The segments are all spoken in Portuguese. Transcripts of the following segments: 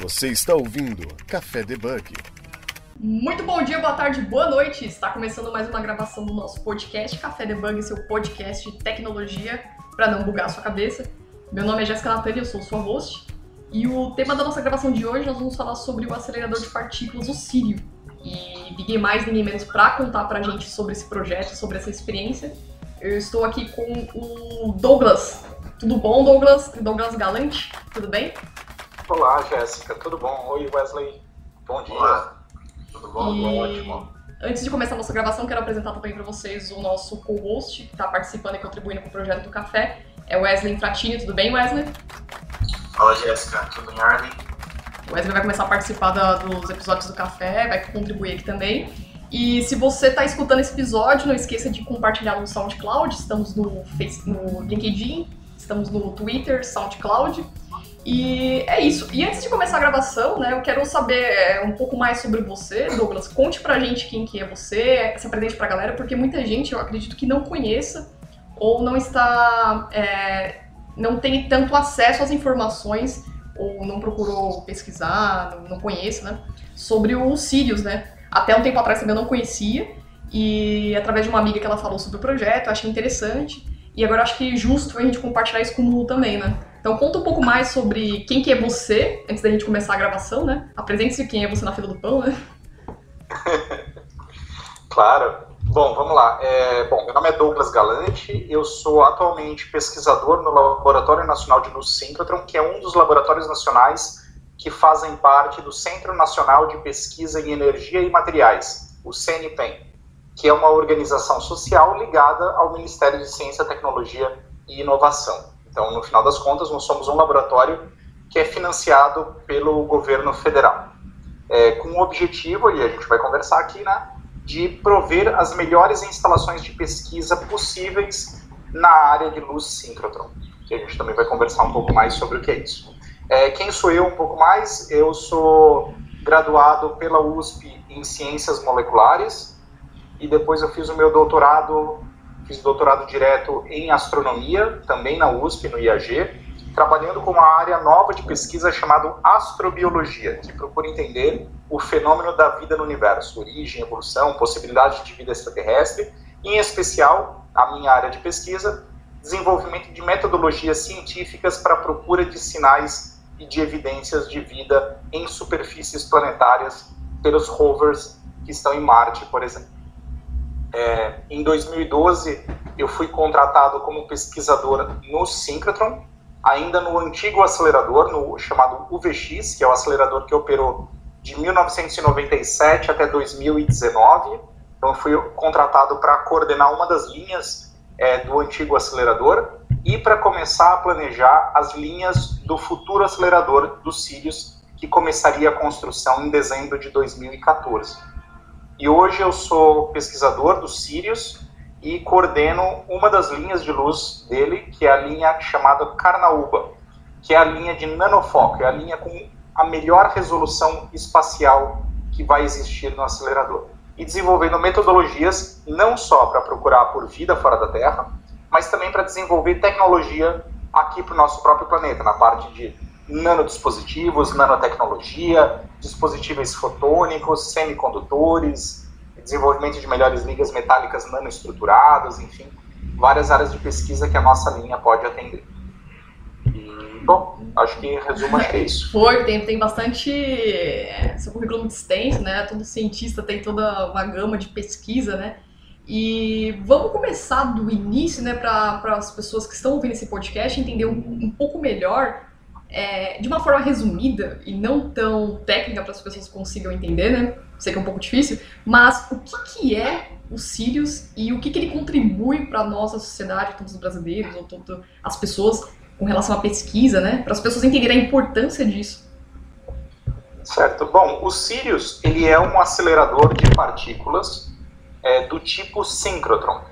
Você está ouvindo Café Debug. Muito bom dia, boa tarde, boa noite. Está começando mais uma gravação do nosso podcast Café Debug, seu podcast de tecnologia para não bugar a sua cabeça. Meu nome é Jéssica Natani, eu sou sua host. E o tema da nossa gravação de hoje nós vamos falar sobre o acelerador de partículas, o Sírio. E ninguém mais, ninguém menos para contar pra gente sobre esse projeto, sobre essa experiência. Eu estou aqui com o Douglas. Tudo bom, Douglas? Douglas Galante, tudo bem? Olá, Jéssica, tudo bom? Oi, Wesley. Bom dia. Olá. Tudo bom? E... Ótimo. Antes de começar a nossa gravação, quero apresentar também para vocês o nosso co-host, que está participando e contribuindo com o projeto do café. É o Wesley Fratini. Tudo bem, Wesley? Fala, Jéssica. Tudo em ordem? O Wesley vai começar a participar da, dos episódios do café, vai contribuir aqui também. E se você está escutando esse episódio, não esqueça de compartilhar no SoundCloud. Estamos no, Face, no LinkedIn, estamos no Twitter, SoundCloud. E é isso. E antes de começar a gravação, né, eu quero saber é, um pouco mais sobre você, Douglas. Conte pra gente quem que é você, se apresente pra galera, porque muita gente, eu acredito que não conheça ou não está, é, não tem tanto acesso às informações ou não procurou pesquisar, não, conhece, né, sobre o Sirius, né. Até um tempo atrás também eu não conhecia e através de uma amiga que ela falou sobre o projeto, eu achei interessante. E agora acho que justo a gente compartilhar isso com o Lu também, né? Então conta um pouco mais sobre quem que é você, antes da gente começar a gravação, né? Apresente-se quem é você na fila do pão, né? claro. Bom, vamos lá. É, bom, meu nome é Douglas Galante, eu sou atualmente pesquisador no Laboratório Nacional de Luz Síncrotron, que é um dos laboratórios nacionais que fazem parte do Centro Nacional de Pesquisa em Energia e Materiais, o CNPEM, que é uma organização social ligada ao Ministério de Ciência, Tecnologia e Inovação. Então, no final das contas, nós somos um laboratório que é financiado pelo governo federal, é, com o objetivo, e a gente vai conversar aqui, né, de prover as melhores instalações de pesquisa possíveis na área de luz síncrotron, que a gente também vai conversar um pouco mais sobre o que é isso. É, quem sou eu um pouco mais? Eu sou graduado pela USP em Ciências Moleculares e depois eu fiz o meu doutorado, fiz doutorado direto em Astronomia, também na USP, no IAG, trabalhando com uma área nova de pesquisa chamada Astrobiologia, que procura entender o fenômeno da vida no universo, origem, evolução, possibilidade de vida extraterrestre, em especial, a minha área de pesquisa, desenvolvimento de metodologias científicas para a procura de sinais e de evidências de vida em superfícies planetárias pelos rovers que estão em Marte, por exemplo. É, em 2012, eu fui contratado como pesquisador no Synchrotron, ainda no antigo acelerador, no chamado UVX, que é o acelerador que operou de 1997 até 2019. Então, fui contratado para coordenar uma das linhas é, do antigo acelerador e para começar a planejar as linhas do futuro acelerador do Sirius, que começaria a construção em dezembro de 2014. E hoje eu sou pesquisador do Sirius e coordeno uma das linhas de luz dele, que é a linha chamada Carnaúba, que é a linha de nanofoco, é a linha com a melhor resolução espacial que vai existir no acelerador. E desenvolvendo metodologias não só para procurar por vida fora da Terra, mas também para desenvolver tecnologia aqui para o nosso próprio planeta, na parte de nanodispositivos, nanotecnologia, dispositivos fotônicos, semicondutores, desenvolvimento de melhores ligas metálicas nanoestruturadas, enfim, várias áreas de pesquisa que a nossa linha pode atender. E, bom, acho que em resumo acho que é isso. Foi, tem, tem bastante. É, seu currículo muito extenso, né? Todo cientista tem toda uma gama de pesquisa, né? E vamos começar do início, né, para as pessoas que estão ouvindo esse podcast entender um, um pouco melhor, é, de uma forma resumida e não tão técnica para as pessoas consigam entender, né? Sei que é um pouco difícil, mas o que, que é o Sirius e o que, que ele contribui para a nossa sociedade, todos os brasileiros ou todas as pessoas com relação à pesquisa, né? Para as pessoas entenderem a importância disso. Certo. Bom, o Sirius ele é um acelerador de partículas é, do tipo síncrotron.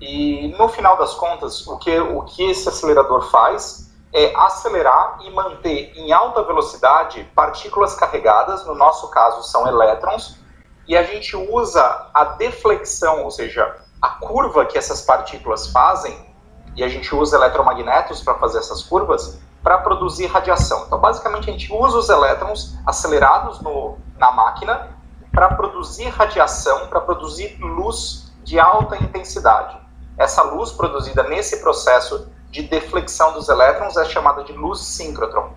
E no final das contas, o que, o que esse acelerador faz é acelerar e manter em alta velocidade partículas carregadas, no nosso caso são elétrons, e a gente usa a deflexão, ou seja, a curva que essas partículas fazem, e a gente usa eletromagnetos para fazer essas curvas, para produzir radiação. Então, basicamente, a gente usa os elétrons acelerados no, na máquina para produzir radiação, para produzir luz de alta intensidade. Essa luz produzida nesse processo de deflexão dos elétrons é chamada de luz síncrotron.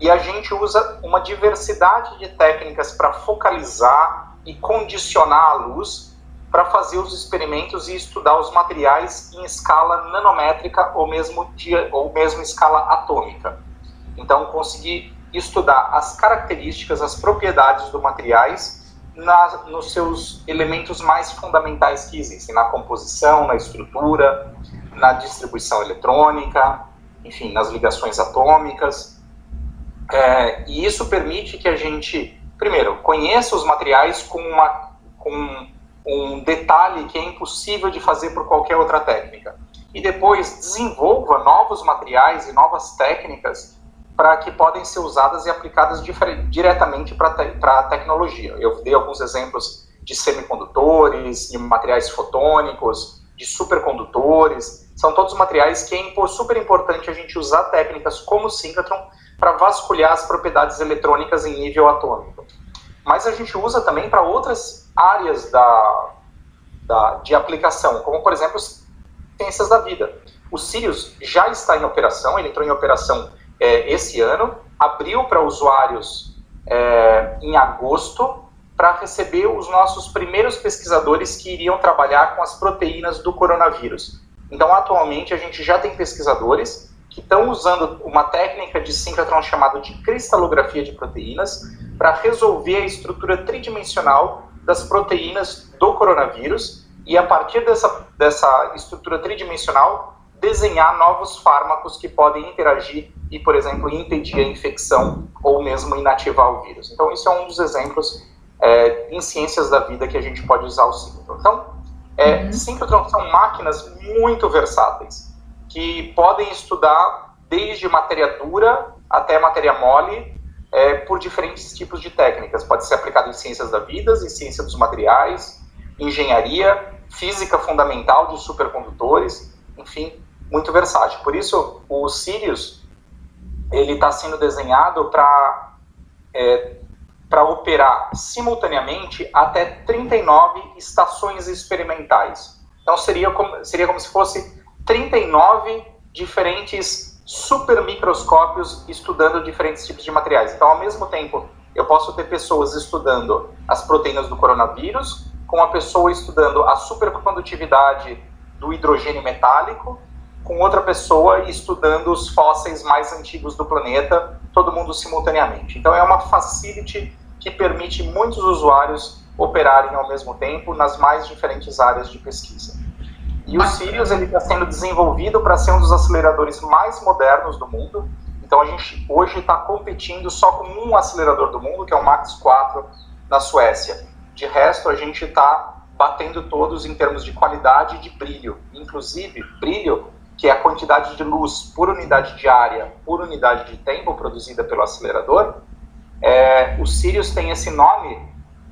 E a gente usa uma diversidade de técnicas para focalizar e condicionar a luz para fazer os experimentos e estudar os materiais em escala nanométrica ou mesmo, ou mesmo escala atômica. Então, conseguir estudar as características, as propriedades dos materiais na, nos seus elementos mais fundamentais que existem, na composição, na estrutura, na distribuição eletrônica, enfim, nas ligações atômicas. É, e isso permite que a gente, primeiro, conheça os materiais com, uma, com um detalhe que é impossível de fazer por qualquer outra técnica. E depois desenvolva novos materiais e novas técnicas para que podem ser usadas e aplicadas diretamente para te a tecnologia. Eu dei alguns exemplos de semicondutores, de materiais fotônicos, de supercondutores. São todos materiais que é super importante a gente usar técnicas como o síncrotron para vasculhar as propriedades eletrônicas em nível atômico. Mas a gente usa também para outras áreas da, da, de aplicação, como por exemplo ciências da vida. O Sirius já está em operação, ele entrou em operação é, esse ano, abriu para usuários é, em agosto para receber os nossos primeiros pesquisadores que iriam trabalhar com as proteínas do coronavírus. Então, atualmente, a gente já tem pesquisadores que estão usando uma técnica de síncrotron chamada de cristalografia de proteínas para resolver a estrutura tridimensional das proteínas do coronavírus e, a partir dessa, dessa estrutura tridimensional, desenhar novos fármacos que podem interagir e, por exemplo, impedir a infecção ou mesmo inativar o vírus. Então, isso é um dos exemplos é, em ciências da vida que a gente pode usar o síncrotron. Então, é, uhum. síncrotron são máquinas muito versáteis que podem estudar desde matéria dura até matéria mole é, por diferentes tipos de técnicas. Pode ser aplicado em ciências da vida, em ciência dos materiais, engenharia, física fundamental de supercondutores, enfim, muito versátil. Por isso, o Sirius ele está sendo desenhado para é, para operar simultaneamente até 39 estações experimentais. Então seria como, seria como se fosse 39 diferentes supermicroscópios estudando diferentes tipos de materiais. Então, ao mesmo tempo, eu posso ter pessoas estudando as proteínas do coronavírus, com uma pessoa estudando a supercondutividade do hidrogênio metálico, com outra pessoa estudando os fósseis mais antigos do planeta, todo mundo simultaneamente. Então é uma facility que permite muitos usuários operarem ao mesmo tempo nas mais diferentes áreas de pesquisa. E o Sirius está sendo desenvolvido para ser um dos aceleradores mais modernos do mundo. Então a gente hoje está competindo só com um acelerador do mundo, que é o Max 4 na Suécia. De resto a gente está batendo todos em termos de qualidade e de brilho. Inclusive brilho que é a quantidade de luz por unidade de área por unidade de tempo produzida pelo acelerador, é, o Sirius tem esse nome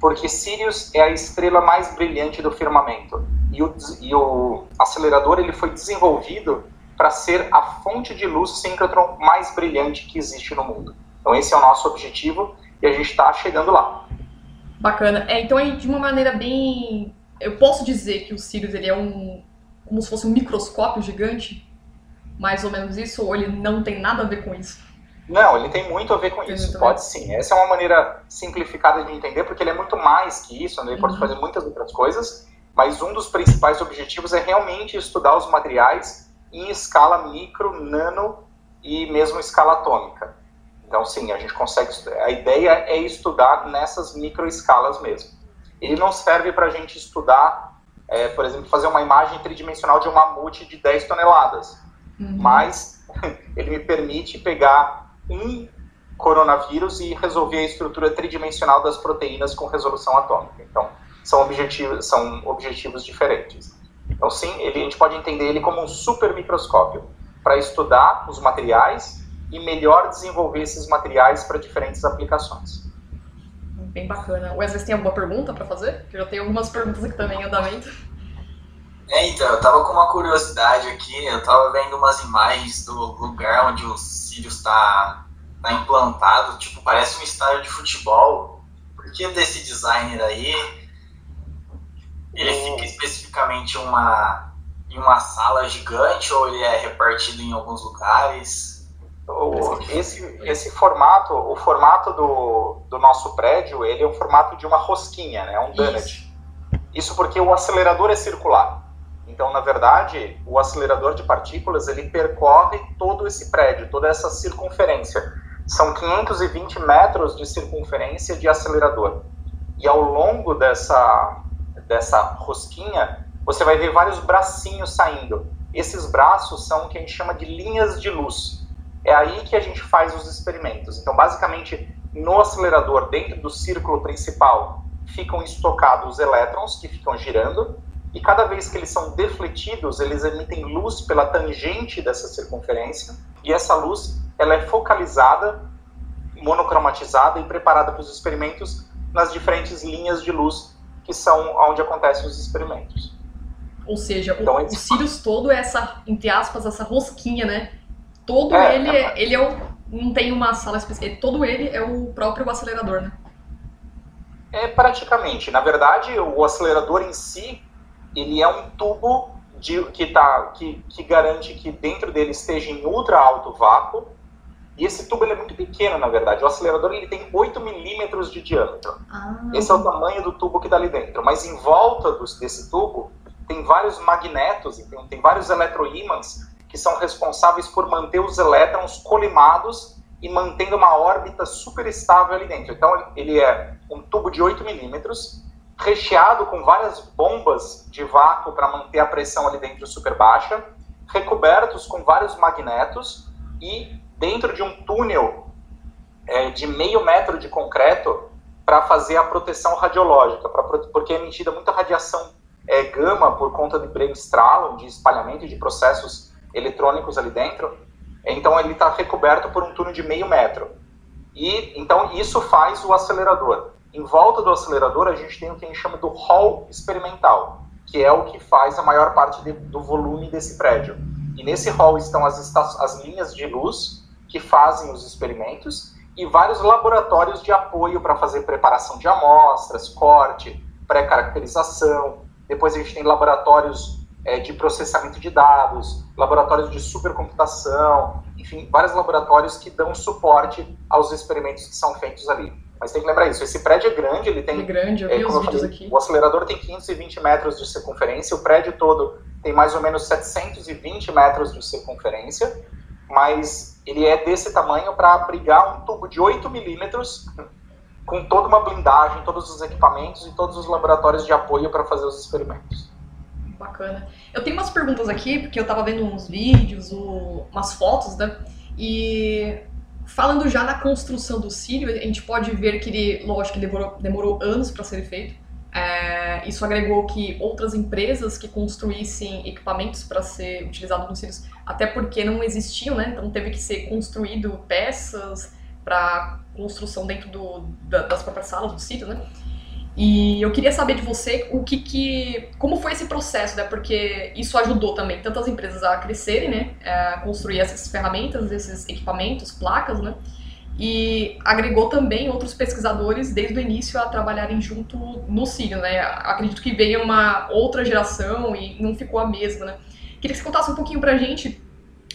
porque Sirius é a estrela mais brilhante do firmamento. E o, e o acelerador ele foi desenvolvido para ser a fonte de luz síncrotron mais brilhante que existe no mundo. Então esse é o nosso objetivo e a gente está chegando lá. Bacana. É, então, de uma maneira bem... Eu posso dizer que o Sirius ele é um como se fosse um microscópio gigante? Mais ou menos isso? Ou ele não tem nada a ver com isso? Não, ele tem muito a ver com tem isso. Pode sim. Essa é uma maneira simplificada de entender, porque ele é muito mais que isso, né? ele uhum. pode fazer muitas outras coisas, mas um dos principais objetivos é realmente estudar os materiais em escala micro, nano e mesmo escala atômica. Então, sim, a gente consegue. A ideia é estudar nessas microescalas mesmo. Ele não serve para a gente estudar é, por exemplo, fazer uma imagem tridimensional de um mamute de 10 toneladas. Uhum. Mas ele me permite pegar um coronavírus e resolver a estrutura tridimensional das proteínas com resolução atômica. Então, são objetivos, são objetivos diferentes. Então, sim, ele, a gente pode entender ele como um super microscópio para estudar os materiais e melhor desenvolver esses materiais para diferentes aplicações bem bacana. Wesley, tem alguma pergunta para fazer? Eu já tenho algumas perguntas aqui também em andamento. É, então, eu tava com uma curiosidade aqui, eu tava vendo umas imagens do lugar onde o Sirius está tá implantado, tipo, parece um estádio de futebol. Por que desse designer aí? Ele fica especificamente uma, em uma sala gigante ou ele é repartido em alguns lugares? O, esse, esse formato, o formato do, do nosso prédio, ele é o formato de uma rosquinha, né? Um donut. Isso. Isso porque o acelerador é circular. Então, na verdade, o acelerador de partículas ele percorre todo esse prédio, toda essa circunferência. São 520 metros de circunferência de acelerador. E ao longo dessa, dessa rosquinha, você vai ver vários bracinhos saindo. Esses braços são o que a gente chama de linhas de luz. É aí que a gente faz os experimentos. Então, basicamente, no acelerador, dentro do círculo principal, ficam estocados os elétrons que ficam girando e cada vez que eles são defletidos, eles emitem luz pela tangente dessa circunferência, e essa luz ela é focalizada, monocromatizada e preparada para os experimentos nas diferentes linhas de luz que são onde acontecem os experimentos. Ou seja, então, o, o Sirius todo é essa, entre aspas, essa rosquinha, né? Todo é, ele, é, ele é o, não tem uma sala específica, todo ele é o próprio acelerador, né? É praticamente. Na verdade, o acelerador em si, ele é um tubo de, que, tá, que, que garante que dentro dele esteja em ultra alto vácuo. E esse tubo é muito pequeno, na verdade. O acelerador ele tem 8 milímetros de diâmetro. Ah. Esse é o tamanho do tubo que está ali dentro. Mas em volta dos, desse tubo tem vários magnetos, tem, tem vários eletroímãs que são responsáveis por manter os elétrons colimados e mantendo uma órbita super estável ali dentro. Então ele é um tubo de 8 milímetros recheado com várias bombas de vácuo para manter a pressão ali dentro super baixa, recobertos com vários magnetos e dentro de um túnel é, de meio metro de concreto para fazer a proteção radiológica, pra, porque é emitida muita radiação é, gama por conta de brainstorm, de espalhamento de processos eletrônicos ali dentro. Então ele está recoberto por um túnel de meio metro. E então isso faz o acelerador. Em volta do acelerador, a gente tem o que a gente chama do hall experimental, que é o que faz a maior parte de, do volume desse prédio. E nesse hall estão as, as linhas de luz que fazem os experimentos e vários laboratórios de apoio para fazer preparação de amostras, corte, pré-caracterização. Depois a gente tem laboratórios é, de processamento de dados, laboratórios de supercomputação, enfim, vários laboratórios que dão suporte aos experimentos que são feitos ali. Mas tem que lembrar isso, esse prédio é grande, ele tem... É grande, eu vi é, os vídeos falei, aqui. O acelerador tem 520 metros de circunferência, o prédio todo tem mais ou menos 720 metros de circunferência, mas ele é desse tamanho para abrigar um tubo de 8 milímetros com toda uma blindagem, todos os equipamentos e todos os laboratórios de apoio para fazer os experimentos. Bacana. Eu tenho umas perguntas aqui, porque eu estava vendo uns vídeos, umas fotos, né? E Falando já na construção do Círio, a gente pode ver que ele, lógico, demorou, demorou anos para ser feito. É, isso agregou que outras empresas que construíssem equipamentos para ser utilizado nos Círios, até porque não existiam, né? Então teve que ser construído peças para construção dentro do, da, das próprias salas do sítio, né? E eu queria saber de você o que, que como foi esse processo, né? Porque isso ajudou também tantas empresas a crescerem, né? A construir essas ferramentas, esses equipamentos, placas, né? E agregou também outros pesquisadores desde o início a trabalharem junto no Sírio, né? Acredito que veio uma outra geração e não ficou a mesma, né? Queria que você contasse um pouquinho pra gente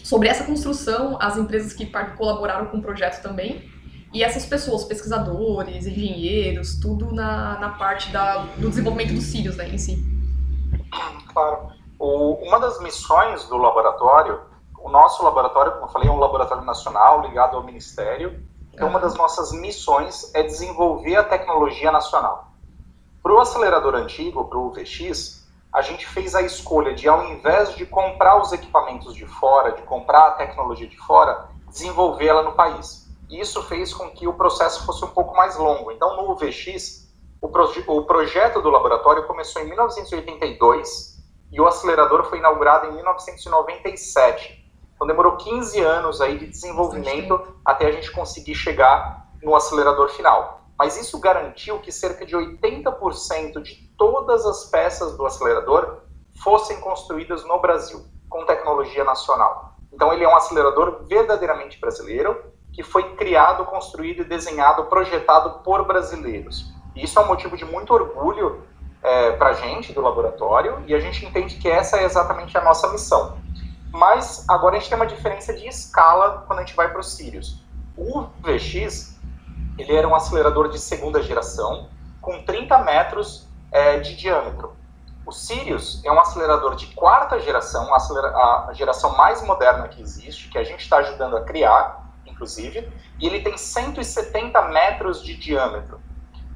sobre essa construção, as empresas que colaboraram com o projeto também e essas pessoas, pesquisadores, engenheiros, tudo na, na parte da, do desenvolvimento dos cílios né, em si. Claro. O, uma das missões do laboratório, o nosso laboratório, como eu falei, é um laboratório nacional ligado ao Ministério. Então, uma das nossas missões é desenvolver a tecnologia nacional. Para o acelerador antigo, para o VX, a gente fez a escolha de, ao invés de comprar os equipamentos de fora, de comprar a tecnologia de fora, desenvolvê-la no país isso fez com que o processo fosse um pouco mais longo. Então, no UVX, o, proje o projeto do laboratório começou em 1982 e o acelerador foi inaugurado em 1997. Então, demorou 15 anos aí de desenvolvimento até a gente conseguir chegar no acelerador final. Mas isso garantiu que cerca de 80% de todas as peças do acelerador fossem construídas no Brasil, com tecnologia nacional. Então, ele é um acelerador verdadeiramente brasileiro, que foi criado, construído e desenhado, projetado por brasileiros. E isso é um motivo de muito orgulho é, para a gente do laboratório e a gente entende que essa é exatamente a nossa missão. Mas agora a gente tem uma diferença de escala quando a gente vai para os Sirius. O VX ele era um acelerador de segunda geração com 30 metros é, de diâmetro. O Sirius é um acelerador de quarta geração, a geração mais moderna que existe, que a gente está ajudando a criar, inclusive, e ele tem 170 metros de diâmetro.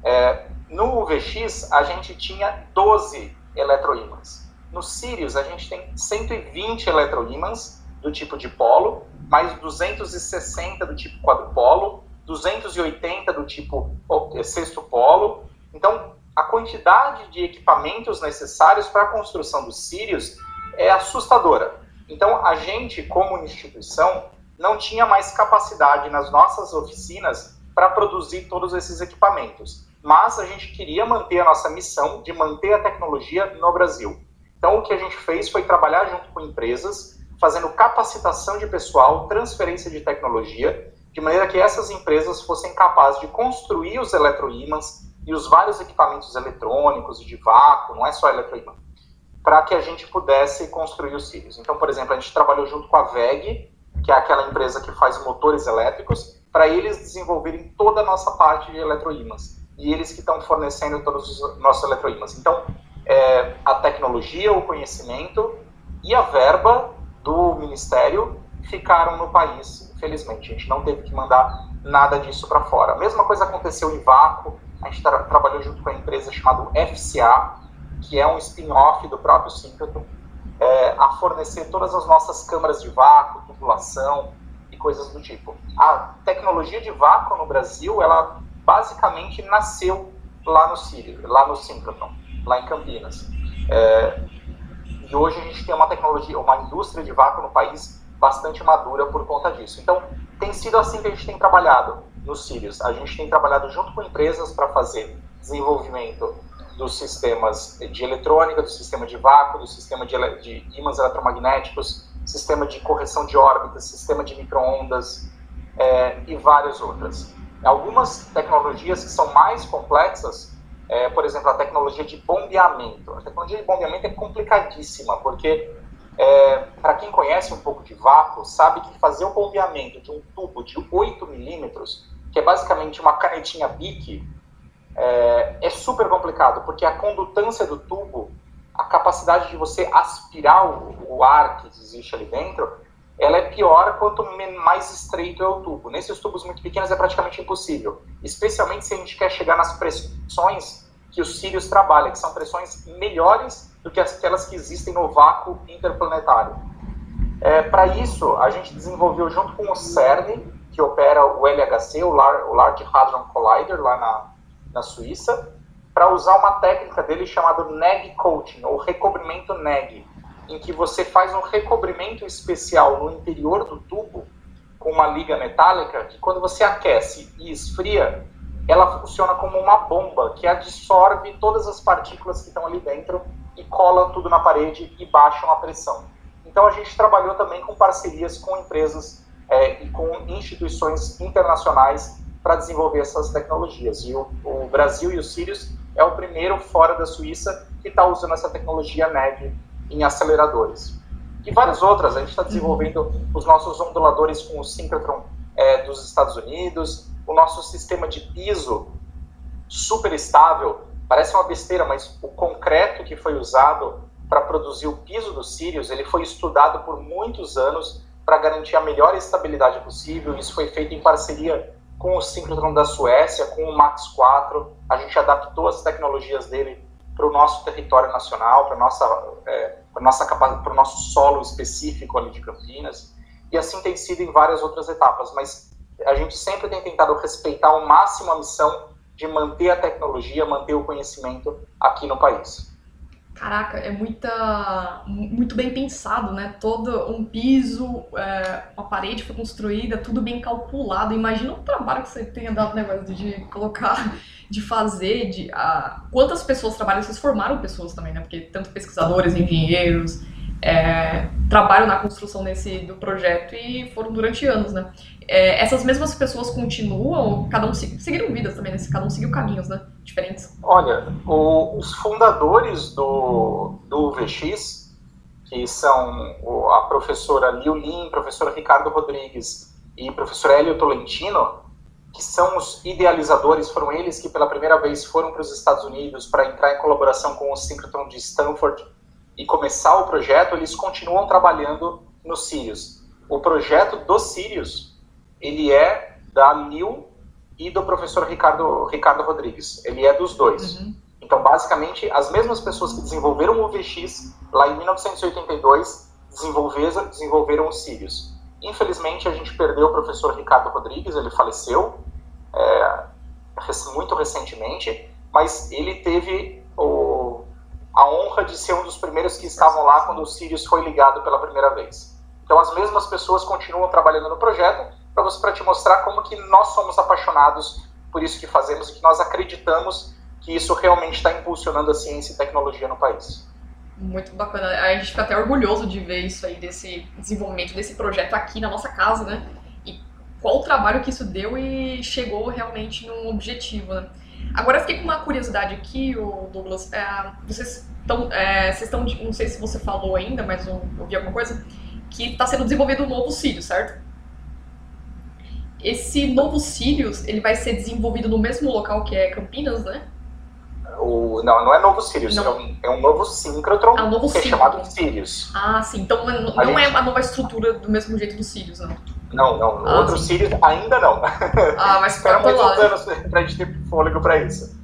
É, no VX, a gente tinha 12 eletroímãs. No Sirius, a gente tem 120 eletroímãs do tipo dipolo, mais 260 do tipo quadrupolo, 280 do tipo sexto polo. Então, a quantidade de equipamentos necessários para a construção dos Sirius é assustadora. Então, a gente, como instituição, não tinha mais capacidade nas nossas oficinas para produzir todos esses equipamentos. Mas a gente queria manter a nossa missão de manter a tecnologia no Brasil. Então, o que a gente fez foi trabalhar junto com empresas, fazendo capacitação de pessoal, transferência de tecnologia, de maneira que essas empresas fossem capazes de construir os eletroímãs, e os vários equipamentos eletrônicos de vácuo, não é só eletroimã, para que a gente pudesse construir os cílios. Então, por exemplo, a gente trabalhou junto com a VEG, que é aquela empresa que faz motores elétricos, para eles desenvolverem toda a nossa parte de eletroímãs. E eles que estão fornecendo todos os nossos eletroímãs. Então, é, a tecnologia, o conhecimento e a verba do Ministério ficaram no país, infelizmente. A gente não teve que mandar nada disso para fora. A mesma coisa aconteceu em vácuo, a gente tra trabalhou junto com a empresa chamada FCA, que é um spin-off do próprio Synchrotron, é, a fornecer todas as nossas câmaras de vácuo, tubulação e coisas do tipo. A tecnologia de vácuo no Brasil, ela basicamente nasceu lá no Sírio, lá no Synchrotron, lá em Campinas. É, e hoje a gente tem uma tecnologia, uma indústria de vácuo no país bastante madura por conta disso. Então, tem sido assim que a gente tem trabalhado nos Sirius. A gente tem trabalhado junto com empresas para fazer desenvolvimento dos sistemas de eletrônica, do sistema de vácuo, do sistema de, de ímãs eletromagnéticos, sistema de correção de órbitas, sistema de microondas é, e várias outras. Algumas tecnologias que são mais complexas, é, por exemplo, a tecnologia de bombeamento. A tecnologia de bombeamento é complicadíssima, porque é, para quem conhece um pouco de vácuo, sabe que fazer o bombeamento de um tubo de 8 milímetros que é basicamente uma canetinha BIC, é, é super complicado, porque a condutância do tubo, a capacidade de você aspirar o, o ar que existe ali dentro, ela é pior quanto mais estreito é o tubo. Nesses tubos muito pequenos é praticamente impossível, especialmente se a gente quer chegar nas pressões que os Sirius trabalham, que são pressões melhores do que aquelas que existem no vácuo interplanetário. É, Para isso, a gente desenvolveu junto com o CERN que opera o LHC, o, Large Hadron Collider, lá na, na Suíça, para usar uma técnica dele chamada NEG Coating, ou recobrimento NEG, em que você faz um recobrimento especial no interior do tubo com uma liga metálica, que quando você aquece e esfria, ela funciona como uma bomba que absorve todas as partículas que estão ali dentro e cola tudo na parede e baixam a pressão. Então a gente trabalhou também com parcerias com empresas é, e com instituições internacionais para desenvolver essas tecnologias. E o, o, Brasil e o Sirius é o primeiro fora da Suíça que está usando essa tecnologia NEG em aceleradores. E várias outras, a gente está desenvolvendo os nossos onduladores com o synchrotron é, dos Estados Unidos, o nosso sistema de piso super estável, parece uma besteira, mas o concreto que foi usado para produzir o piso do Sirius, ele foi estudado por muitos anos para garantir a melhor estabilidade possível. Isso foi feito em parceria com o Synchrotron da Suécia, com o Max 4. A gente adaptou as tecnologias dele para o nosso território nacional, para nossa, é, para nossa para o nosso solo específico ali de Campinas. E assim tem sido em várias outras etapas. Mas a gente sempre tem tentado respeitar ao máximo a missão de manter a tecnologia, manter o conhecimento aqui no país. Caraca, é muita, muito bem pensado, né? Todo um piso, é, uma parede foi construída, tudo bem calculado. Imagina o trabalho que você tenha dado negócio de colocar, de fazer, de a, quantas pessoas trabalham. Vocês formaram pessoas também, né? Porque tanto pesquisadores, engenheiros, é, na construção desse do projeto e foram durante anos, né? É, essas mesmas pessoas continuam, cada um seguiram vidas também, né? Cada um seguiu caminhos, né? Diferentes. Olha, o, os fundadores do, do VX, que são a professora Liu Lin, professor Ricardo Rodrigues e professor Hélio Tolentino, que são os idealizadores, foram eles que pela primeira vez foram para os Estados Unidos para entrar em colaboração com o Synchrotron de Stanford e começar o projeto, eles continuam trabalhando no Sirius. O projeto do Sirius ele é da Lil e do professor Ricardo, Ricardo Rodrigues. Ele é dos dois. Uhum. Então, basicamente, as mesmas pessoas que desenvolveram o VX lá em 1982 desenvolveram, desenvolveram o Sirius. Infelizmente, a gente perdeu o professor Ricardo Rodrigues, ele faleceu é, muito recentemente, mas ele teve o, a honra de ser um dos primeiros que estavam lá quando o Sirius foi ligado pela primeira vez. Então, as mesmas pessoas continuam trabalhando no projeto, para te mostrar como que nós somos apaixonados por isso que fazemos e que nós acreditamos que isso realmente está impulsionando a ciência e tecnologia no país. Muito bacana. A gente fica até orgulhoso de ver isso aí, desse desenvolvimento desse projeto aqui na nossa casa, né? E qual o trabalho que isso deu e chegou realmente num objetivo, né? Agora eu fiquei com uma curiosidade aqui, o Douglas. É, vocês estão, é, vocês estão, não sei se você falou ainda, mas eu ouvi alguma coisa, que está sendo desenvolvido um novo Sírio, certo? Esse novo Sirius, ele vai ser desenvolvido no mesmo local que é Campinas, né? O, não, não é novo Sirius, é um, é um, novo síncrotron ah, um novo que é chamado Sirius. Ah, sim. Então não, não gente... é a nova estrutura do mesmo jeito do Sirius, não? Não, não. Ah. Sirius ainda não. Ah, mas Espera muitos lá, anos pra gente ter fôlego pra isso.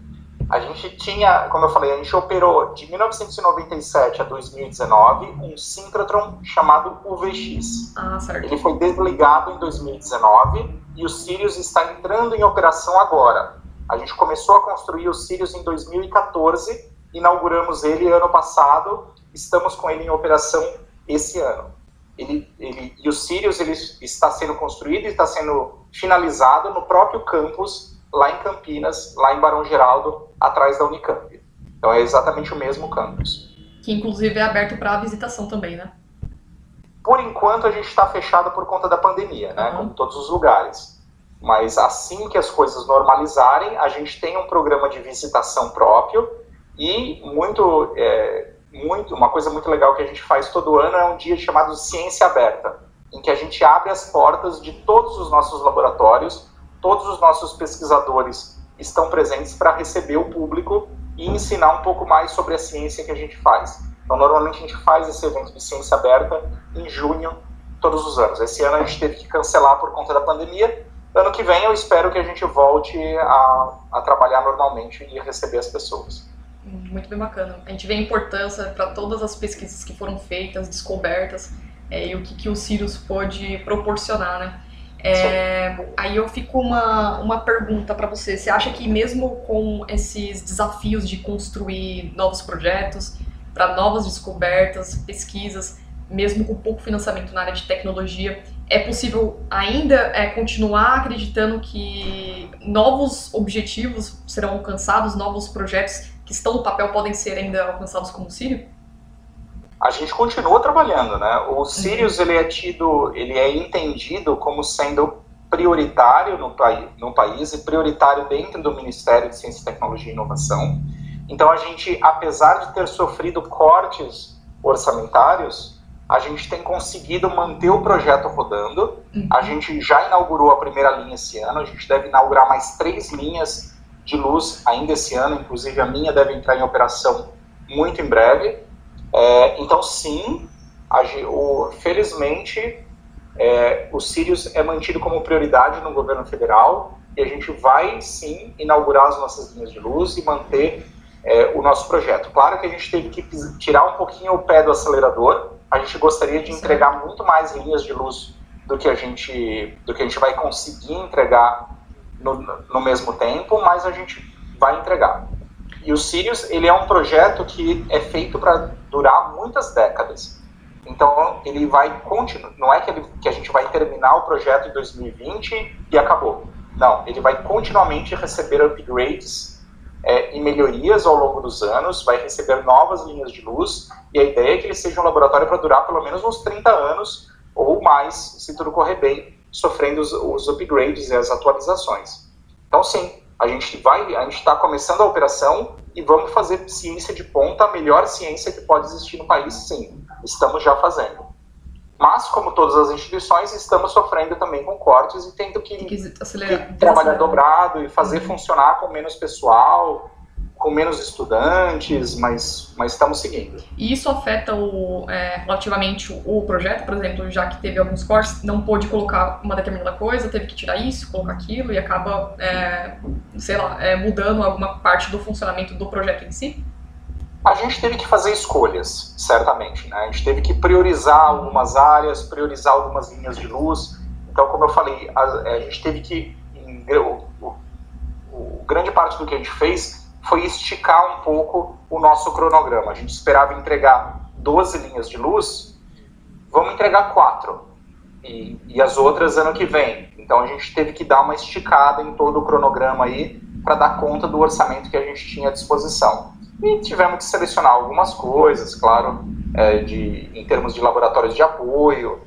A gente tinha, como eu falei, a gente operou de 1997 a 2019 um síncrotron chamado UVX. Ah, certo. Ele foi desligado em 2019 e o Sirius está entrando em operação agora. A gente começou a construir o Sirius em 2014, inauguramos ele ano passado, estamos com ele em operação esse ano. Ele, ele, e o Sirius ele está sendo construído e está sendo finalizado no próprio campus lá em Campinas, lá em Barão Geraldo, atrás da Unicamp. Então é exatamente o mesmo campus. Que inclusive é aberto para visitação também, né? Por enquanto a gente está fechado por conta da pandemia, né? Uhum. Como todos os lugares. Mas assim que as coisas normalizarem, a gente tem um programa de visitação próprio e muito, é, muito, uma coisa muito legal que a gente faz todo ano é um dia chamado Ciência Aberta, em que a gente abre as portas de todos os nossos laboratórios todos os nossos pesquisadores estão presentes para receber o público e ensinar um pouco mais sobre a ciência que a gente faz. Então, normalmente a gente faz esse evento de ciência aberta em junho, todos os anos. Esse ano a gente teve que cancelar por conta da pandemia. Ano que vem eu espero que a gente volte a, a trabalhar normalmente e receber as pessoas. Muito bem bacana. A gente vê a importância para todas as pesquisas que foram feitas, descobertas, é, e o que, que o Sirius pode proporcionar, né? É, aí eu fico uma, uma pergunta para você. Você acha que mesmo com esses desafios de construir novos projetos, para novas descobertas, pesquisas, mesmo com pouco financiamento na área de tecnologia, é possível ainda é, continuar acreditando que novos objetivos serão alcançados, novos projetos que estão no papel podem ser ainda alcançados como Sírio? a gente continua trabalhando, né? O uhum. Sirius ele é tido, ele é entendido como sendo prioritário no, no país e prioritário dentro do Ministério de Ciência, Tecnologia e Inovação. Então a gente, apesar de ter sofrido cortes orçamentários, a gente tem conseguido manter o projeto rodando. A uhum. gente já inaugurou a primeira linha esse ano, a gente deve inaugurar mais três linhas de luz ainda esse ano, inclusive a minha deve entrar em operação muito em breve. É, então, sim, a, o, felizmente, é, o Sirius é mantido como prioridade no governo federal e a gente vai, sim, inaugurar as nossas linhas de luz e manter é, o nosso projeto. Claro que a gente teve que tirar um pouquinho o pé do acelerador, a gente gostaria de entregar muito mais linhas de luz do que a gente, do que a gente vai conseguir entregar no, no mesmo tempo, mas a gente vai entregar. E o Sirius, ele é um projeto que é feito para durar muitas décadas. Então, ele vai continuar. Não é que, ele, que a gente vai terminar o projeto em 2020 e acabou. Não, ele vai continuamente receber upgrades é, e melhorias ao longo dos anos, vai receber novas linhas de luz, e a ideia é que ele seja um laboratório para durar pelo menos uns 30 anos ou mais, se tudo correr bem, sofrendo os, os upgrades e as atualizações. Então, sim, a gente vai, a gente está começando a operação e vamos fazer ciência de ponta, a melhor ciência que pode existir no país, sim. Estamos já fazendo. Mas, como todas as instituições, estamos sofrendo também com cortes e tendo que, que, trabalhar dobrado e fazer uhum. funcionar com menos pessoal, com menos estudantes, mas, mas estamos seguindo. E isso afeta o, é, relativamente o, projeto, por exemplo, já que teve alguns cortes, não pôde colocar uma determinada coisa, teve que tirar isso, colocar aquilo e acaba, é, sei lá, é, mudando alguma parte do funcionamento do projeto em si? A gente teve que fazer escolhas, certamente. Né? A gente teve que priorizar algumas áreas, priorizar algumas linhas de luz. Então, como eu falei, a, a gente teve que. Em, o, o grande parte do que a gente fez foi esticar um pouco o nosso cronograma. A gente esperava entregar 12 linhas de luz, vamos entregar quatro. E, e as outras ano que vem. Então a gente teve que dar uma esticada em todo o cronograma aí para dar conta do orçamento que a gente tinha à disposição. E tivemos que selecionar algumas coisas, claro, é, de, em termos de laboratórios de apoio.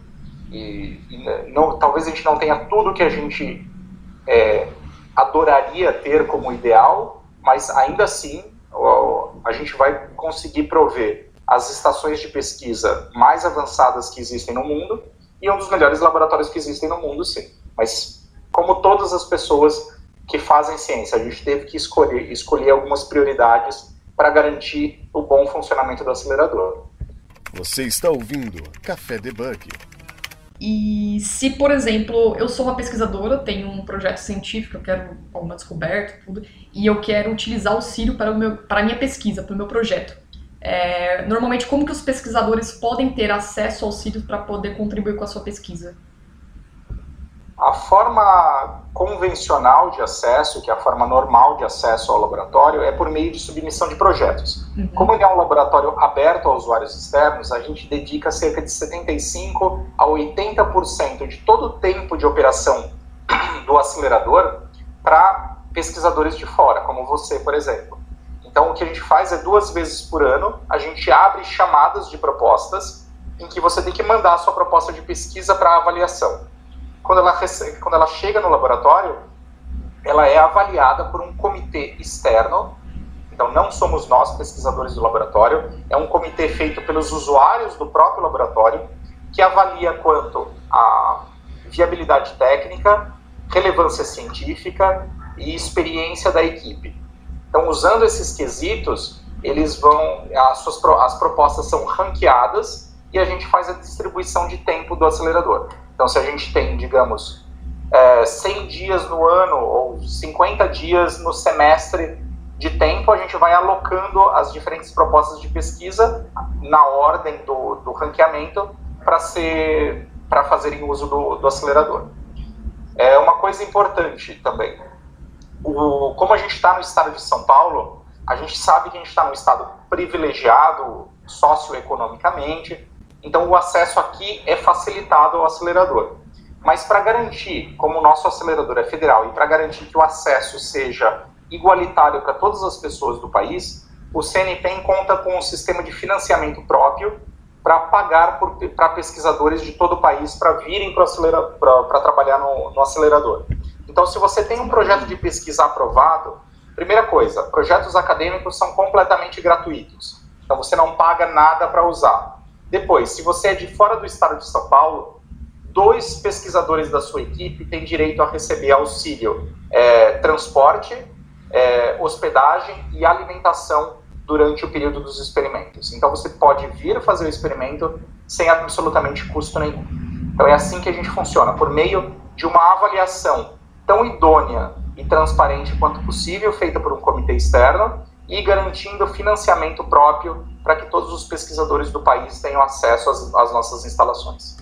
E, e não, talvez a gente não tenha tudo que a gente é, adoraria ter como ideal, mas ainda assim a gente vai conseguir prover as estações de pesquisa mais avançadas que existem no mundo e um dos melhores laboratórios que existem no mundo, sim. Mas como todas as pessoas que fazem ciência, a gente teve que escolher, escolher algumas prioridades para garantir o bom funcionamento do acelerador. Você está ouvindo Café Debug. E se, por exemplo, eu sou uma pesquisadora, tenho um projeto científico, eu quero uma descoberta, tudo, e eu quero utilizar o Círio para, o meu, para a minha pesquisa, para o meu projeto. É, normalmente, como que os pesquisadores podem ter acesso ao Círio para poder contribuir com a sua pesquisa? A forma convencional de acesso, que é a forma normal de acesso ao laboratório, é por meio de submissão de projetos. Uhum. Como ele é um laboratório aberto a usuários externos, a gente dedica cerca de 75 a 80% de todo o tempo de operação do acelerador para pesquisadores de fora, como você, por exemplo. Então, o que a gente faz é duas vezes por ano, a gente abre chamadas de propostas em que você tem que mandar a sua proposta de pesquisa para avaliação quando ela, recebe, quando ela chega no laboratório, ela é avaliada por um comitê externo. Então, não somos nós, pesquisadores do laboratório, é um comitê feito pelos usuários do próprio laboratório, que avalia quanto a viabilidade técnica, relevância científica e experiência da equipe. Então, usando esses quesitos, eles vão, as, suas, as propostas são ranqueadas e a gente faz a distribuição de tempo do acelerador. Então, se a gente tem, digamos, é, 100 dias no ano ou 50 dias no semestre de tempo, a gente vai alocando as diferentes propostas de pesquisa na ordem do, do ranqueamento para ser para fazerem uso do, do acelerador. É uma coisa importante também. O, como a gente está no estado de São Paulo, a gente sabe que a gente está num estado privilegiado socioeconomicamente, então, o acesso aqui é facilitado ao acelerador. Mas para garantir, como o nosso acelerador é federal, e para garantir que o acesso seja igualitário para todas as pessoas do país, o CNPEM conta com um sistema de financiamento próprio para pagar para pesquisadores de todo o país para virem para trabalhar no, no acelerador. Então, se você tem um projeto de pesquisa aprovado, primeira coisa, projetos acadêmicos são completamente gratuitos. Então, você não paga nada para usar. Depois, se você é de fora do estado de São Paulo, dois pesquisadores da sua equipe têm direito a receber auxílio é, transporte, é, hospedagem e alimentação durante o período dos experimentos. Então você pode vir fazer o experimento sem absolutamente custo nenhum. Então é assim que a gente funciona, por meio de uma avaliação tão idônea e transparente quanto possível, feita por um comitê externo, e garantindo financiamento próprio para que todos os pesquisadores do país tenham acesso às, às, nossas instalações.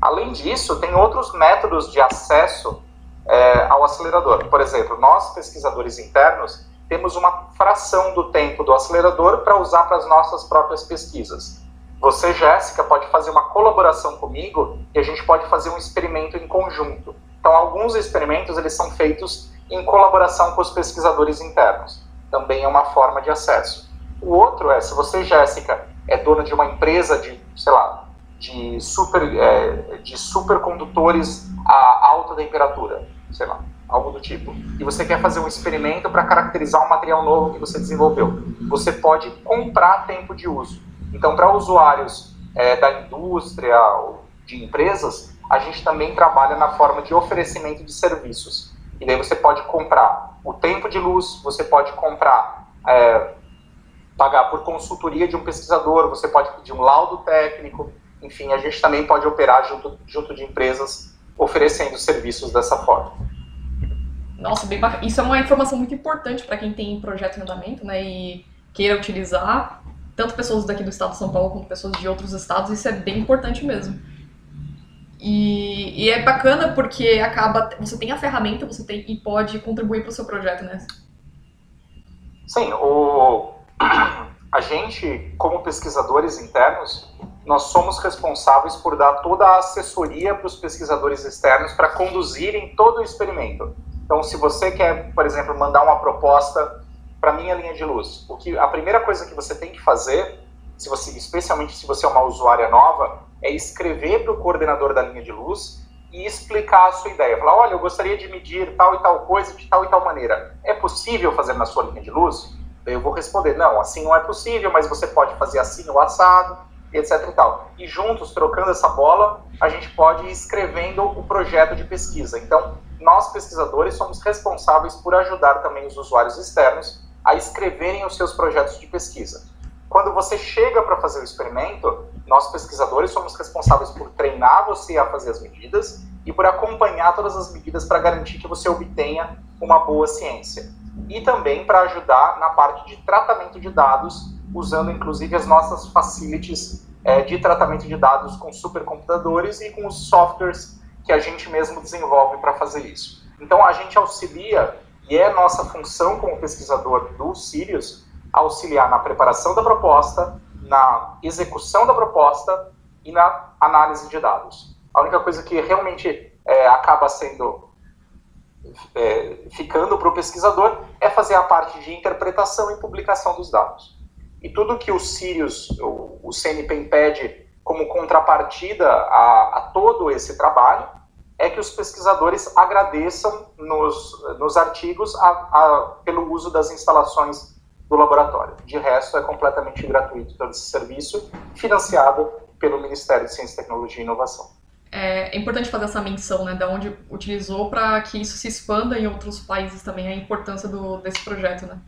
Além disso, tem outros métodos de acesso é, ao acelerador. Por exemplo, nós, pesquisadores internos, temos uma fração do tempo do acelerador para usar para as nossas próprias pesquisas. Você, Jéssica, pode fazer uma colaboração comigo e a gente pode fazer um experimento em conjunto. Então, alguns experimentos eles são feitos em colaboração com os pesquisadores internos. Também é uma forma de acesso. O outro é, se você, Jéssica, é dona de uma empresa de, sei lá, de, super, é, de supercondutores a alta temperatura, sei lá, algo do tipo, e você quer fazer um experimento para caracterizar um material novo que você desenvolveu, você pode comprar tempo de uso. Então, para usuários é, da indústria de empresas, a gente também trabalha na forma de oferecimento de serviços. E daí você pode comprar o tempo de luz, você pode comprar, é, pagar por consultoria de um pesquisador, você pode pedir um laudo técnico, enfim, a gente também pode operar junto, junto de empresas oferecendo serviços dessa forma. Nossa, bem bacana. Isso é uma informação muito importante para quem tem projeto em andamento, né, e queira utilizar, tanto pessoas daqui do estado de São Paulo quanto pessoas de outros estados, isso é bem importante mesmo. E, e é bacana porque acaba, você tem a ferramenta, você tem e pode contribuir para o seu projeto, né? Sim, o a gente, como pesquisadores internos, nós somos responsáveis por dar toda a assessoria para os pesquisadores externos para conduzirem todo o experimento. Então, se você quer, por exemplo, mandar uma proposta para minha linha de luz, o que a primeira coisa que você tem que fazer, se você, especialmente se você é uma usuária nova, é escrever para o coordenador da linha de luz e explicar a sua ideia. Falar, olha, eu gostaria de medir tal e tal coisa de tal e tal maneira. É possível fazer na sua linha de luz? Eu vou responder, não, assim não é possível, mas você pode fazer assim o assado, etc e tal. E juntos, trocando essa bola, a gente pode ir escrevendo o projeto de pesquisa. Então, nós pesquisadores somos responsáveis por ajudar também os usuários externos a escreverem os seus projetos de pesquisa. Quando você chega para fazer o experimento, nós pesquisadores somos responsáveis por treinar você a fazer as medidas e por acompanhar todas as medidas para garantir que você obtenha uma boa ciência e também para ajudar na parte de tratamento de dados, usando inclusive as nossas facilities é, de tratamento de dados com supercomputadores e com os softwares que a gente mesmo desenvolve para fazer isso. Então a gente auxilia, e é nossa função como pesquisador do Sirius, auxiliar na preparação da proposta, na execução da proposta e na análise de dados. A única coisa que realmente é, acaba sendo é, ficando para o pesquisador é fazer a parte de interpretação e publicação dos dados. E tudo que o Sirius, o, o CNP pede como contrapartida a, a, todo esse trabalho é que os pesquisadores agradeçam nos, nos artigos a, a, pelo uso das instalações do laboratório. De resto, é completamente gratuito todo esse serviço, financiado pelo Ministério de Ciência, Tecnologia e Inovação é, é, importante fazer essa menção, né, da onde utilizou para que isso se expanda em outros países também, a importância do, desse projeto, né?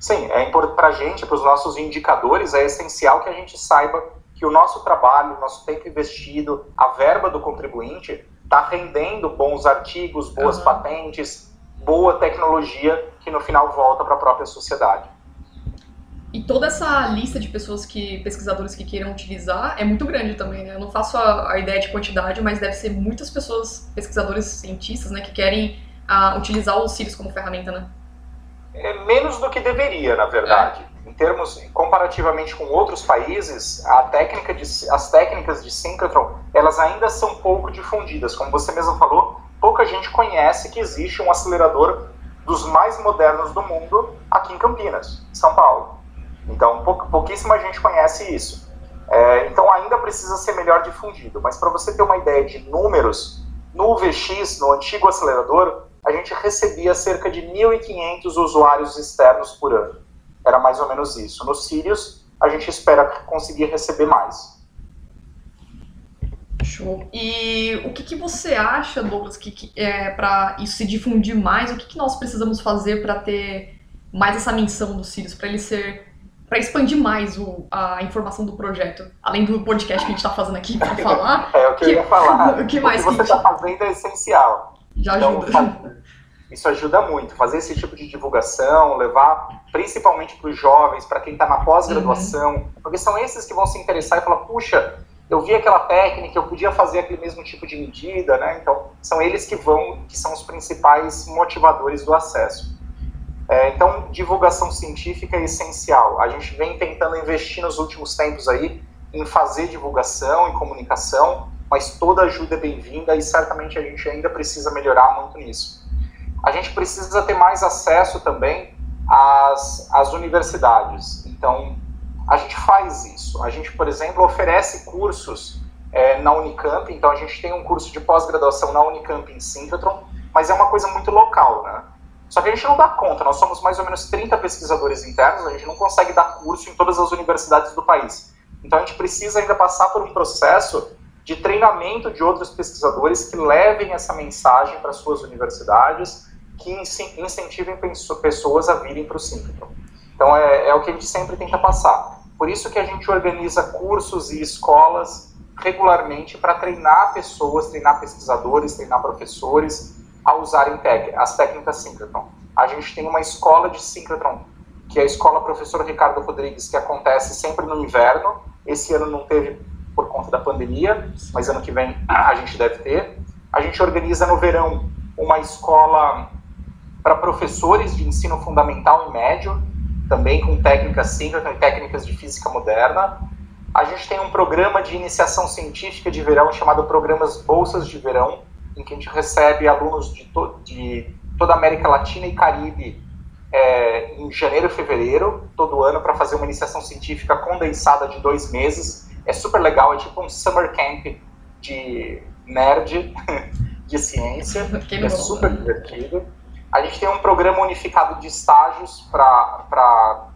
Sim, é importante para a gente, para os nossos indicadores, é essencial que a gente saiba que o nosso trabalho, o nosso tempo investido, a verba do contribuinte está rendendo bons artigos, boas uhum. patentes, boa tecnologia que no final volta para a própria sociedade. E toda essa lista de pessoas que, pesquisadores que queiram utilizar é muito grande também, né? Eu não faço a, a ideia de quantidade, mas deve ser muitas pessoas, pesquisadores, cientistas, né, que querem uh, utilizar o Sirius como ferramenta, né? É menos do que deveria, na verdade. É. Em termos, comparativamente com outros países, a técnica de, as técnicas de synchrotron, elas ainda são pouco difundidas. Como você mesmo falou, pouca gente conhece que existe um acelerador dos mais modernos do mundo aqui em Campinas, São Paulo. Então, pou, pouquíssima gente conhece isso. É, então, ainda precisa ser melhor difundido. Mas para você ter uma ideia de números, no VX, no antigo acelerador, a gente recebia cerca de 1.500 usuários externos por ano. Era mais ou menos isso. No Sirius, a gente espera conseguir receber mais. Show. E o que, que você acha, Douglas, que, que é, para isso se difundir mais, o que, que nós precisamos fazer para ter mais essa menção do Sirius, para ele ser para expandir mais o, a informação do projeto, além do podcast que a gente está fazendo aqui para falar. é o que, que, eu ia falar. o que mais o que você está fazendo é essencial. Já então, ajuda. Isso ajuda muito, fazer esse tipo de divulgação, levar principalmente para os jovens, para quem está na pós-graduação, uhum. porque são esses que vão se interessar e falar, puxa, eu vi aquela técnica, eu podia fazer aquele mesmo tipo de medida, né? Então, são eles que vão, que são os principais motivadores do acesso. É, então, divulgação científica é essencial. A gente vem tentando investir nos últimos tempos aí em fazer divulgação e comunicação, mas toda ajuda é bem-vinda e certamente a gente ainda precisa melhorar muito nisso. A gente precisa ter mais acesso também às, às universidades. Então, a gente faz isso. A gente, por exemplo, oferece cursos é, na Unicamp, então a gente tem um curso de pós-graduação na Unicamp em Synchrotron, mas é uma coisa muito local, né? Só que a gente não dá conta, nós somos mais ou menos 30 pesquisadores internos, a gente não consegue dar curso em todas as universidades do país. Então a gente precisa ainda passar por um processo de treinamento de outros pesquisadores que levem essa mensagem para suas universidades, que incentivem pessoas a virem para o Synchrotron. Então é, é o que a gente sempre tenta passar. Por isso que a gente organiza cursos e escolas regularmente para treinar pessoas, treinar pesquisadores, treinar professores a usarem as técnicas Synchrotron. A gente tem uma escola de Synchrotron, que é a Escola Professor Ricardo Rodrigues, que acontece sempre no inverno. Esse ano não teve por conta da pandemia, mas ano que vem a gente deve ter. A gente organiza no verão uma escola para professores de ensino fundamental e médio, também com técnicas Synchrotron e técnicas de física moderna. A gente tem um programa de iniciação científica de verão chamado Programas Bolsas de Verão, em que a gente recebe alunos de, to de toda a América Latina e Caribe é, em janeiro e fevereiro, todo ano, para fazer uma iniciação científica condensada de dois meses. É super legal, é tipo um summer camp de nerd de ciência, é super divertido. A gente tem um programa unificado de estágios para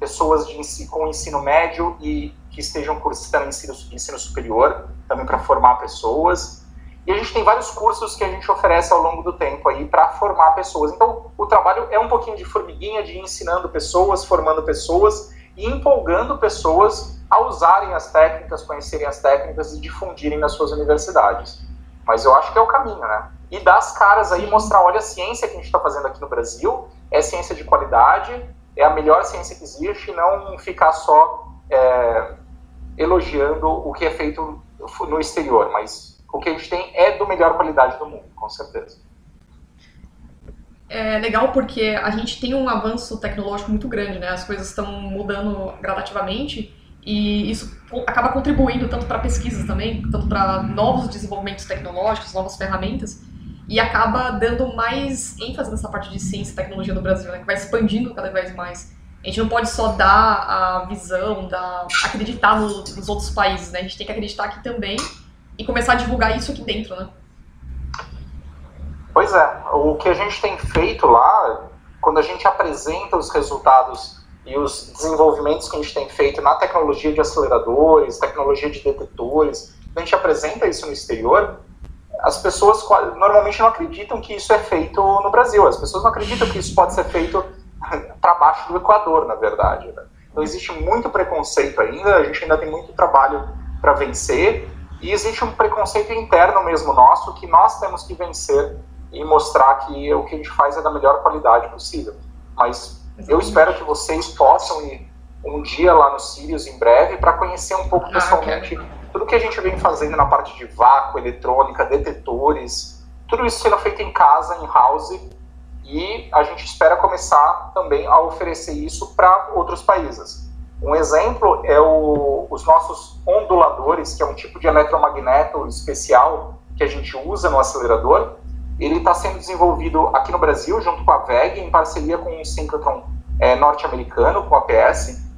pessoas de, com ensino médio e que estejam cursando ensino, ensino superior, também para formar pessoas. E a gente tem vários cursos que a gente oferece ao longo do tempo aí para formar pessoas. Então, o trabalho é um pouquinho de formiguinha, de ensinando pessoas, formando pessoas e empolgando pessoas a usarem as técnicas, conhecerem as técnicas e difundirem nas suas universidades. Mas eu acho que é o caminho, né? E dar as caras aí, mostrar, olha a ciência que a gente está fazendo aqui no Brasil, é ciência de qualidade, é a melhor ciência que existe, não ficar só é, elogiando o que é feito no exterior, mas o que a gente tem é do melhor qualidade do mundo, com certeza. É legal porque a gente tem um avanço tecnológico muito grande, né? As coisas estão mudando gradativamente e isso acaba contribuindo tanto para pesquisas também, tanto para novos desenvolvimentos tecnológicos, novas ferramentas, e acaba dando mais ênfase nessa parte de ciência e tecnologia no Brasil, né? Que vai expandindo cada vez mais. A gente não pode só dar a visão, dar, acreditar no, nos outros países, né? A gente tem que acreditar aqui também e começar a divulgar isso aqui dentro, né? Pois é, o que a gente tem feito lá, quando a gente apresenta os resultados e os desenvolvimentos que a gente tem feito na tecnologia de aceleradores, tecnologia de detetores, a gente apresenta isso no exterior, as pessoas normalmente não acreditam que isso é feito no Brasil. As pessoas não acreditam que isso pode ser feito para baixo do Equador, na verdade. Né? Então existe muito preconceito ainda, a gente ainda tem muito trabalho para vencer, e existe um preconceito interno mesmo nosso que nós temos que vencer e mostrar que o que a gente faz é da melhor qualidade possível. Mas eu espero que vocês possam ir um dia lá no Sirius em breve para conhecer um pouco ah, pessoalmente ah, tudo que a gente vem fazendo na parte de vácuo, eletrônica, detetores, tudo isso sendo feito em casa, em house, e a gente espera começar também a oferecer isso para outros países. Um exemplo é o, os nossos onduladores, que é um tipo de eletromagneto especial que a gente usa no acelerador. Ele está sendo desenvolvido aqui no Brasil, junto com a VEG, em parceria com o synchrotron é, norte-americano, com a PS,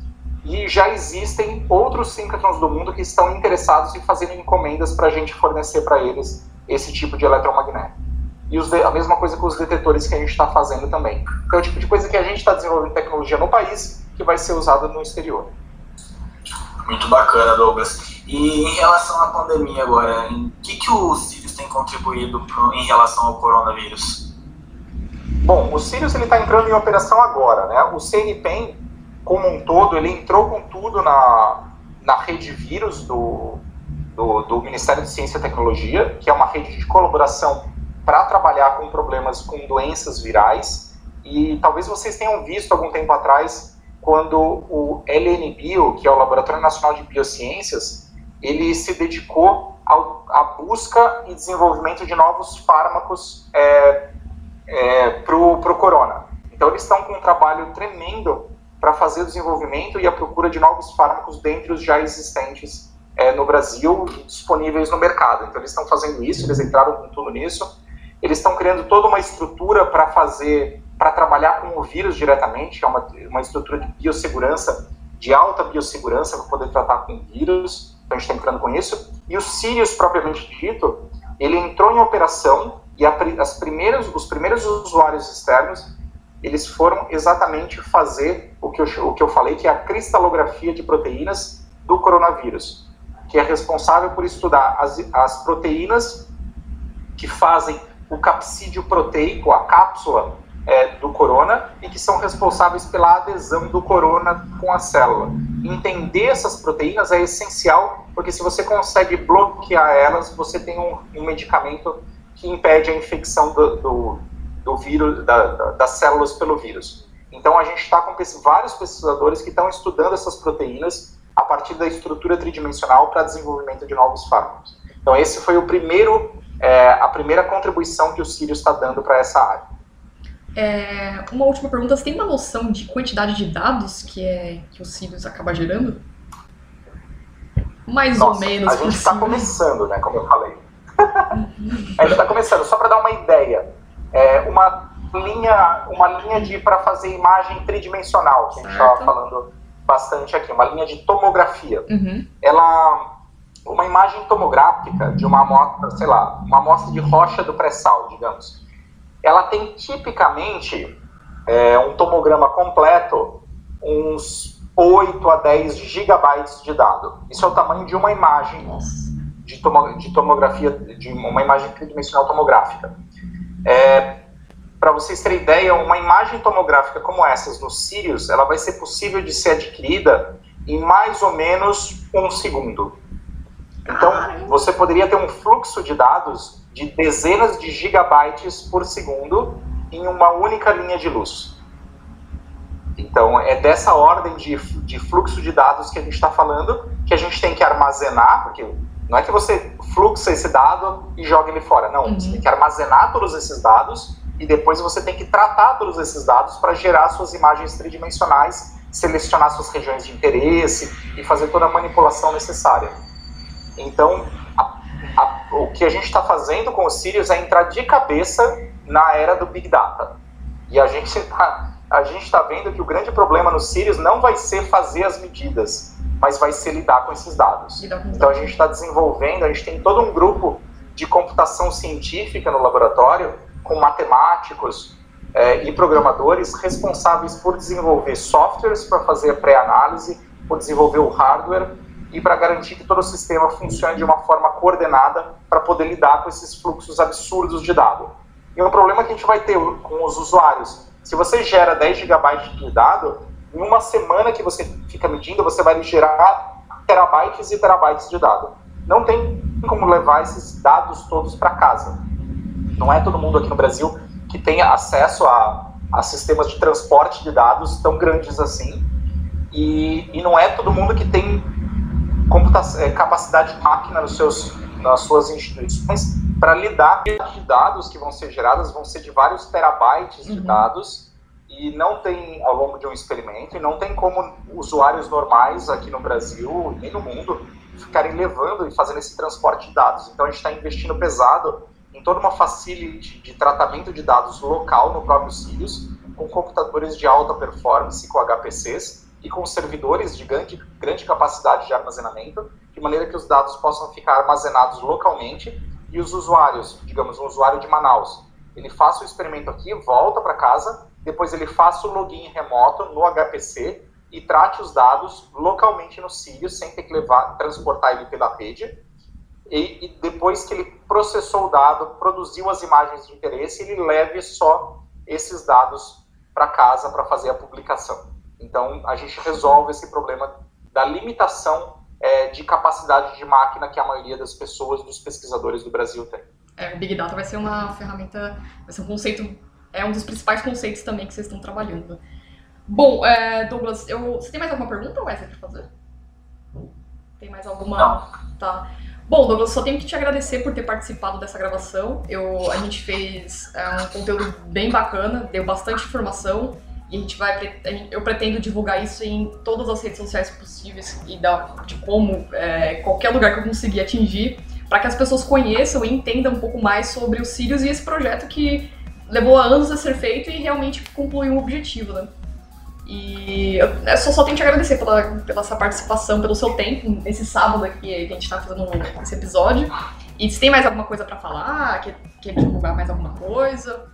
e já existem outros synchrotrons do mundo que estão interessados em fazer encomendas para a gente fornecer para eles esse tipo de eletromagneto e os, a mesma coisa com os detetores que a gente está fazendo também. Então, é o tipo de coisa que a gente está desenvolvendo tecnologia no país que vai ser usada no exterior. Muito bacana, Douglas. E em relação à pandemia agora, o que, que o Sirius tem contribuído pro, em relação ao coronavírus? Bom, o Sirius está entrando em operação agora. Né? O CNPEM, como um todo, ele entrou com tudo na, na rede vírus do, do, do Ministério de Ciência e Tecnologia, que é uma rede de colaboração para trabalhar com problemas com doenças virais. E talvez vocês tenham visto algum tempo atrás quando o LNBio, que é o Laboratório Nacional de Biociências, ele se dedicou à busca e desenvolvimento de novos fármacos é, é, para o corona. Então eles estão com um trabalho tremendo para fazer o desenvolvimento e a procura de novos fármacos dentre os já existentes é, no Brasil disponíveis no mercado. Então eles estão fazendo isso, eles entraram com tudo nisso. Eles estão criando toda uma estrutura para fazer, para trabalhar com o vírus diretamente, é uma, uma estrutura de biossegurança, de alta biossegurança para poder tratar com vírus. Então a gente está entrando com isso. E o Sirius propriamente dito, ele entrou em operação e a, as primeiras, os primeiros usuários externos eles foram exatamente fazer o que, eu, o que eu falei, que é a cristalografia de proteínas do coronavírus, que é responsável por estudar as, as proteínas que fazem o capsídeo proteico, a cápsula é, do corona, e que são responsáveis pela adesão do corona com a célula. Entender essas proteínas é essencial, porque se você consegue bloquear elas, você tem um, um medicamento que impede a infecção do, do do vírus, da, da, das células pelo vírus. Então a gente está com vários pesquisadores que estão estudando essas proteínas a partir da estrutura tridimensional para desenvolvimento de novos fármacos. Então esse foi o primeiro, é, a primeira contribuição que o Sirius está dando para essa área. É, uma última pergunta, você tem uma noção de quantidade de dados que, é, que o Sirius acaba gerando? Mais Nossa, ou menos. A gente está começando, né, como eu falei. a gente está começando, só para dar uma ideia é, uma linha, uma linha de para fazer imagem tridimensional, que a gente estava falando bastante aqui, uma linha de tomografia. Uhum. Ela, uma imagem tomográfica de uma amostra, sei lá, uma amostra de rocha do pré-sal, digamos, ela tem tipicamente é, um tomograma completo, uns 8 a 10 gigabytes de dado. Isso é o tamanho de uma imagem de, tomo, de tomografia, de uma imagem tridimensional tomográfica. É, Para vocês terem ideia, uma imagem tomográfica como essas no Sirius, ela vai ser possível de ser adquirida em mais ou menos um segundo. Então, você poderia ter um fluxo de dados de dezenas de gigabytes por segundo em uma única linha de luz. Então, é dessa ordem de, de fluxo de dados que a gente está falando, que a gente tem que armazenar, porque não é que você fluxa esse dado e joga ele fora. Não, uhum. você tem que armazenar todos esses dados e depois você tem que tratar todos esses dados para gerar suas imagens tridimensionais, selecionar suas regiões de interesse e fazer toda a manipulação necessária. Então, a, a, o que a gente está fazendo com o Sirius é entrar de cabeça na era do Big Data. E a gente está a gente está vendo que o grande problema no Sirius não vai ser fazer as medidas, mas vai ser lidar com esses dados. Então a gente está desenvolvendo, a gente tem todo um grupo de computação científica no laboratório, com matemáticos é, e programadores responsáveis por desenvolver softwares para fazer a pré-análise, por desenvolver o hardware e para garantir que todo o sistema funcione de uma forma coordenada para poder lidar com esses fluxos absurdos de dado. E um problema que a gente vai ter com os usuários, se você gera 10 GB de dado, em uma semana que você fica medindo, você vai gerar terabytes e terabytes de dado. Não tem como levar esses dados todos para casa. Não é todo mundo aqui no Brasil que tem acesso a, a sistemas de transporte de dados tão grandes assim. E, e não é todo mundo que tem é, capacidade de máquina nos seus, nas suas instituições para lidar com de dados que vão ser geradas, vão ser de vários terabytes de uhum. dados e não tem, ao longo de um experimento, e não tem como usuários normais aqui no Brasil, nem no mundo, ficarem levando e fazendo esse transporte de dados. Então a gente está investindo pesado em toda uma facility de tratamento de dados local no próprio Sirius, com computadores de alta performance, com HPCs, e com servidores de grande, grande capacidade de armazenamento, de maneira que os dados possam ficar armazenados localmente e os usuários, digamos, um usuário de Manaus, ele faça o experimento aqui, volta para casa depois ele faça o login remoto no HPC e trate os dados localmente no Sirius, sem ter que levar, transportar ele pela rede. E, e, depois que ele processou o dado, produziu as imagens de interesse, ele leve só esses dados para casa para fazer a publicação. Então, a gente resolve esse problema da limitação é, de capacidade de máquina que a maioria das pessoas, dos pesquisadores do Brasil tem. É, Big Data vai ser uma ferramenta, vai ser um conceito é um dos principais conceitos também que vocês estão trabalhando. Bom, é, Douglas, eu, você tem mais alguma pergunta, Wesley, para fazer? Tem mais alguma? Não. Tá. Bom, Douglas, só tenho que te agradecer por ter participado dessa gravação. Eu, a gente fez é, um conteúdo bem bacana, deu bastante informação e a gente vai, eu pretendo divulgar isso em todas as redes sociais possíveis e da, de como é, qualquer lugar que eu conseguir atingir, para que as pessoas conheçam e entendam um pouco mais sobre os Sirius e esse projeto que levou anos a ser feito e realmente concluiu um objetivo, né? E eu só, só tenho que agradecer pela, pela essa participação, pelo seu tempo nesse sábado aqui que a gente está fazendo esse episódio. E se tem mais alguma coisa para falar, quer, quer divulgar mais alguma coisa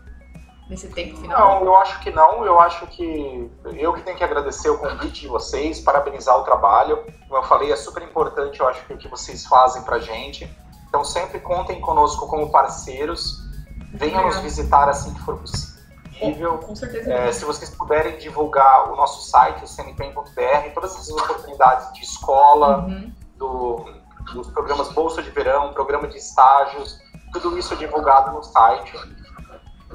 nesse tempo final? Não, eu acho que não. Eu acho que eu que tenho que agradecer o convite de vocês, parabenizar o trabalho. Como eu falei, é super importante, eu acho que o que vocês fazem pra gente. Então sempre contem conosco como parceiros. Venham nos visitar assim que for possível. Com certeza. É, se vocês puderem divulgar o nosso site, o cnpem.br, todas as oportunidades de escola, uhum. do, dos programas Bolsa de Verão, programa de estágios, tudo isso é divulgado no site.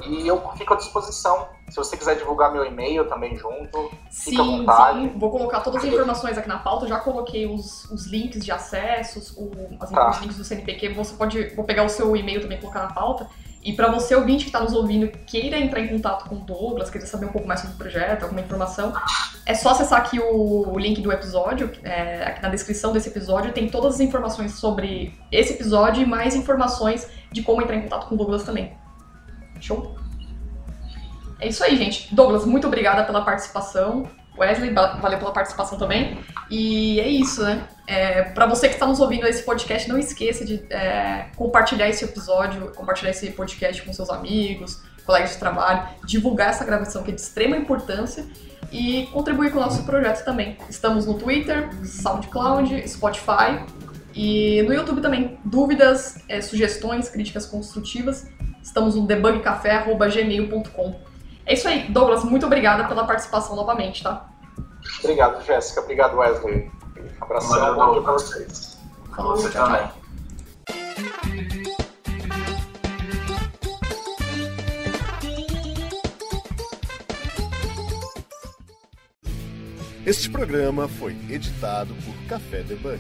E eu fico à disposição. Se você quiser divulgar meu e-mail também junto, sim, fica à vontade. Sim, vou colocar todas as informações aqui na pauta. Já coloquei os, os links de acessos, o, as, tá. os links do CNPq. Você pode. Vou pegar o seu e-mail também e colocar na pauta. E para você, ouvinte que está nos ouvindo, queira entrar em contato com o Douglas, queira saber um pouco mais sobre o projeto, alguma informação, é só acessar aqui o, link do episódio, é, aqui na descrição desse episódio tem todas as informações sobre esse episódio e mais informações de como entrar em contato com o Douglas também. Show? É isso aí, gente. Douglas, muito obrigada pela participação. Wesley, valeu pela participação também. E é isso, né? É, para você que está nos ouvindo esse podcast, não esqueça de é, compartilhar esse episódio, compartilhar esse podcast com seus amigos, colegas de trabalho, divulgar essa gravação que é de extrema importância e contribuir com o nosso projeto também. Estamos no Twitter, SoundCloud, Spotify e no YouTube também. Dúvidas, é, sugestões, críticas construtivas, estamos no debugcafé.gmail.com. É isso aí. Douglas, muito obrigada pela participação novamente, tá? Obrigado, Jéssica. Obrigado, Wesley. Um abração bom pra vocês. Falou, você tchau, também. Este programa foi editado por Café Debug.